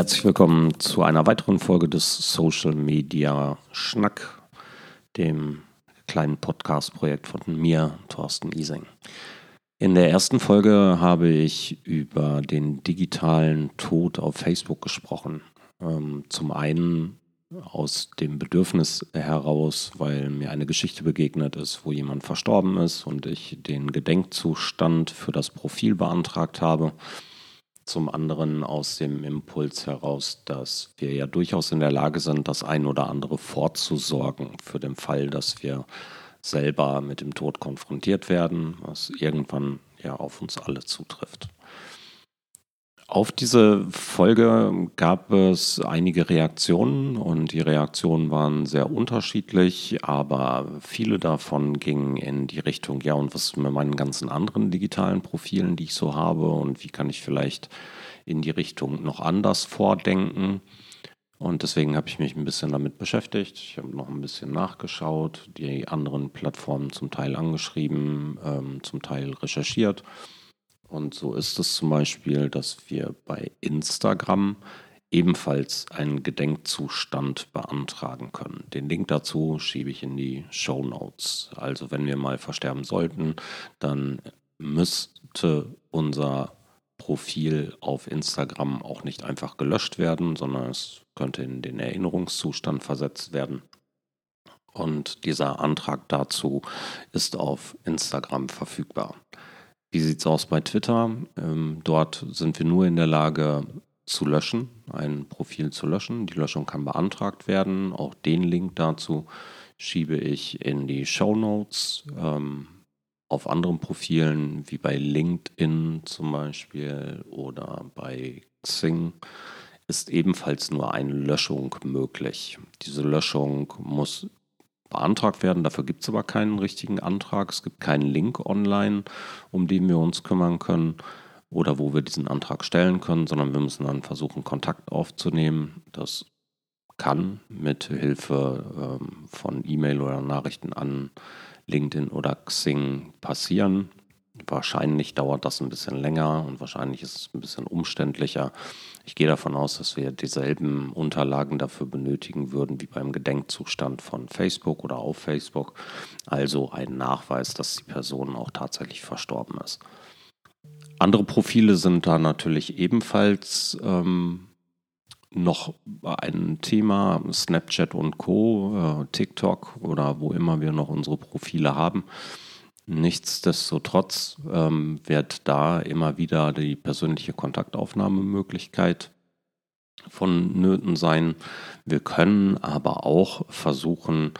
Herzlich willkommen zu einer weiteren Folge des Social Media Schnack, dem kleinen Podcast-Projekt von mir, Thorsten Ising. In der ersten Folge habe ich über den digitalen Tod auf Facebook gesprochen. Ähm, zum einen aus dem Bedürfnis heraus, weil mir eine Geschichte begegnet ist, wo jemand verstorben ist und ich den Gedenkzustand für das Profil beantragt habe zum anderen aus dem Impuls heraus, dass wir ja durchaus in der Lage sind, das ein oder andere vorzusorgen für den Fall, dass wir selber mit dem Tod konfrontiert werden, was irgendwann ja auf uns alle zutrifft. Auf diese Folge gab es einige Reaktionen und die Reaktionen waren sehr unterschiedlich, aber viele davon gingen in die Richtung, ja, und was ist mit meinen ganzen anderen digitalen Profilen, die ich so habe und wie kann ich vielleicht in die Richtung noch anders vordenken? Und deswegen habe ich mich ein bisschen damit beschäftigt. Ich habe noch ein bisschen nachgeschaut, die anderen Plattformen zum Teil angeschrieben, ähm, zum Teil recherchiert und so ist es zum Beispiel, dass wir bei Instagram ebenfalls einen Gedenkzustand beantragen können. Den Link dazu schiebe ich in die Show Notes. Also wenn wir mal versterben sollten, dann müsste unser Profil auf Instagram auch nicht einfach gelöscht werden, sondern es könnte in den Erinnerungszustand versetzt werden. Und dieser Antrag dazu ist auf Instagram verfügbar. Wie sieht es aus bei Twitter? Ähm, dort sind wir nur in der Lage zu löschen, ein Profil zu löschen. Die Löschung kann beantragt werden. Auch den Link dazu schiebe ich in die Show Notes. Ähm, auf anderen Profilen wie bei LinkedIn zum Beispiel oder bei Xing ist ebenfalls nur eine Löschung möglich. Diese Löschung muss beantragt werden. Dafür gibt es aber keinen richtigen Antrag. Es gibt keinen Link online, um den wir uns kümmern können oder wo wir diesen Antrag stellen können, sondern wir müssen dann versuchen, Kontakt aufzunehmen. Das kann mit Hilfe ähm, von E-Mail oder Nachrichten an LinkedIn oder Xing passieren. Wahrscheinlich dauert das ein bisschen länger und wahrscheinlich ist es ein bisschen umständlicher. Ich gehe davon aus, dass wir dieselben Unterlagen dafür benötigen würden wie beim Gedenkzustand von Facebook oder auf Facebook. Also ein Nachweis, dass die Person auch tatsächlich verstorben ist. Andere Profile sind da natürlich ebenfalls ähm, noch ein Thema, Snapchat und Co, äh, TikTok oder wo immer wir noch unsere Profile haben. Nichtsdestotrotz ähm, wird da immer wieder die persönliche Kontaktaufnahmemöglichkeit vonnöten sein. Wir können aber auch versuchen,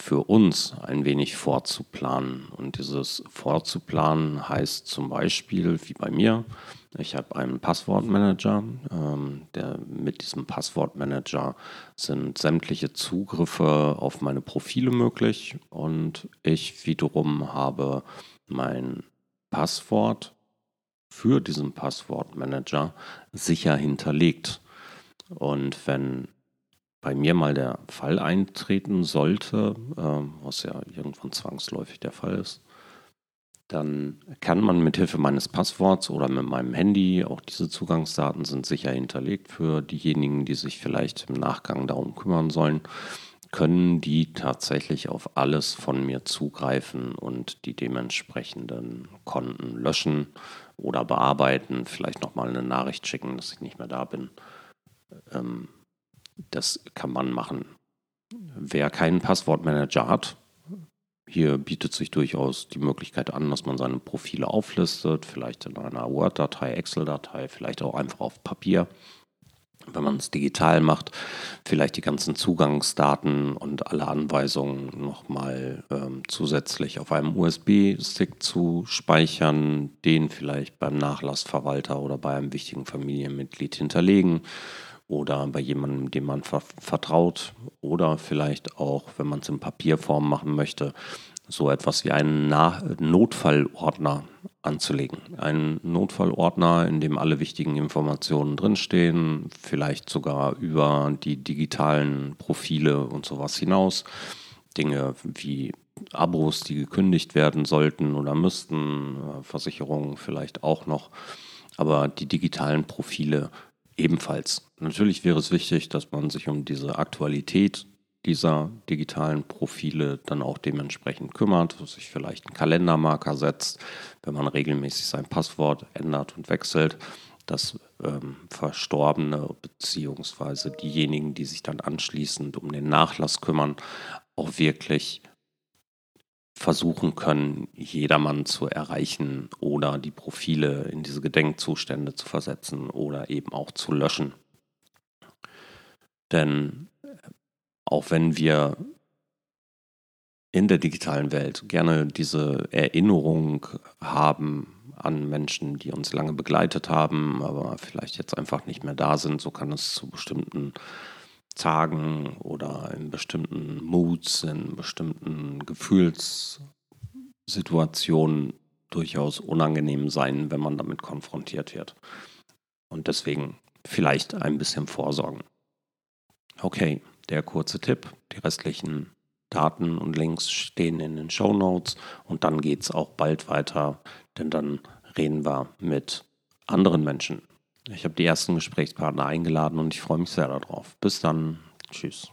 für uns ein wenig vorzuplanen. Und dieses Vorzuplanen heißt zum Beispiel, wie bei mir, ich habe einen Passwortmanager. Ähm, der, mit diesem Passwortmanager sind sämtliche Zugriffe auf meine Profile möglich und ich wiederum habe mein Passwort für diesen Passwortmanager sicher hinterlegt. Und wenn bei mir mal der Fall eintreten sollte, äh, was ja irgendwann zwangsläufig der Fall ist, dann kann man mit Hilfe meines Passworts oder mit meinem Handy, auch diese Zugangsdaten sind sicher hinterlegt für diejenigen, die sich vielleicht im Nachgang darum kümmern sollen, können die tatsächlich auf alles von mir zugreifen und die dementsprechenden Konten löschen oder bearbeiten, vielleicht nochmal eine Nachricht schicken, dass ich nicht mehr da bin. Ähm, das kann man machen. Wer keinen Passwortmanager hat, hier bietet sich durchaus die Möglichkeit an, dass man seine Profile auflistet, vielleicht in einer Word-Datei, Excel-Datei, vielleicht auch einfach auf Papier. Wenn man es digital macht, vielleicht die ganzen Zugangsdaten und alle Anweisungen nochmal ähm, zusätzlich auf einem USB-Stick zu speichern, den vielleicht beim Nachlassverwalter oder bei einem wichtigen Familienmitglied hinterlegen oder bei jemandem, dem man ver vertraut oder vielleicht auch, wenn man es in Papierform machen möchte, so etwas wie einen Na Notfallordner anzulegen. Einen Notfallordner, in dem alle wichtigen Informationen drinstehen, vielleicht sogar über die digitalen Profile und sowas hinaus. Dinge wie Abos, die gekündigt werden sollten oder müssten, Versicherungen vielleicht auch noch. Aber die digitalen Profile ebenfalls. Natürlich wäre es wichtig, dass man sich um diese Aktualität dieser digitalen Profile dann auch dementsprechend kümmert, sich vielleicht einen Kalendermarker setzt, wenn man regelmäßig sein Passwort ändert und wechselt, dass ähm, Verstorbene bzw. diejenigen, die sich dann anschließend um den Nachlass kümmern, auch wirklich versuchen können, jedermann zu erreichen oder die Profile in diese Gedenkzustände zu versetzen oder eben auch zu löschen. Denn auch wenn wir in der digitalen Welt gerne diese Erinnerung haben an Menschen, die uns lange begleitet haben, aber vielleicht jetzt einfach nicht mehr da sind, so kann es zu bestimmten Tagen oder in bestimmten Moods, in bestimmten Gefühlssituationen durchaus unangenehm sein, wenn man damit konfrontiert wird. Und deswegen vielleicht ein bisschen vorsorgen. Okay, der kurze Tipp. Die restlichen Daten und Links stehen in den Show Notes und dann geht es auch bald weiter, denn dann reden wir mit anderen Menschen. Ich habe die ersten Gesprächspartner eingeladen und ich freue mich sehr darauf. Bis dann. Tschüss.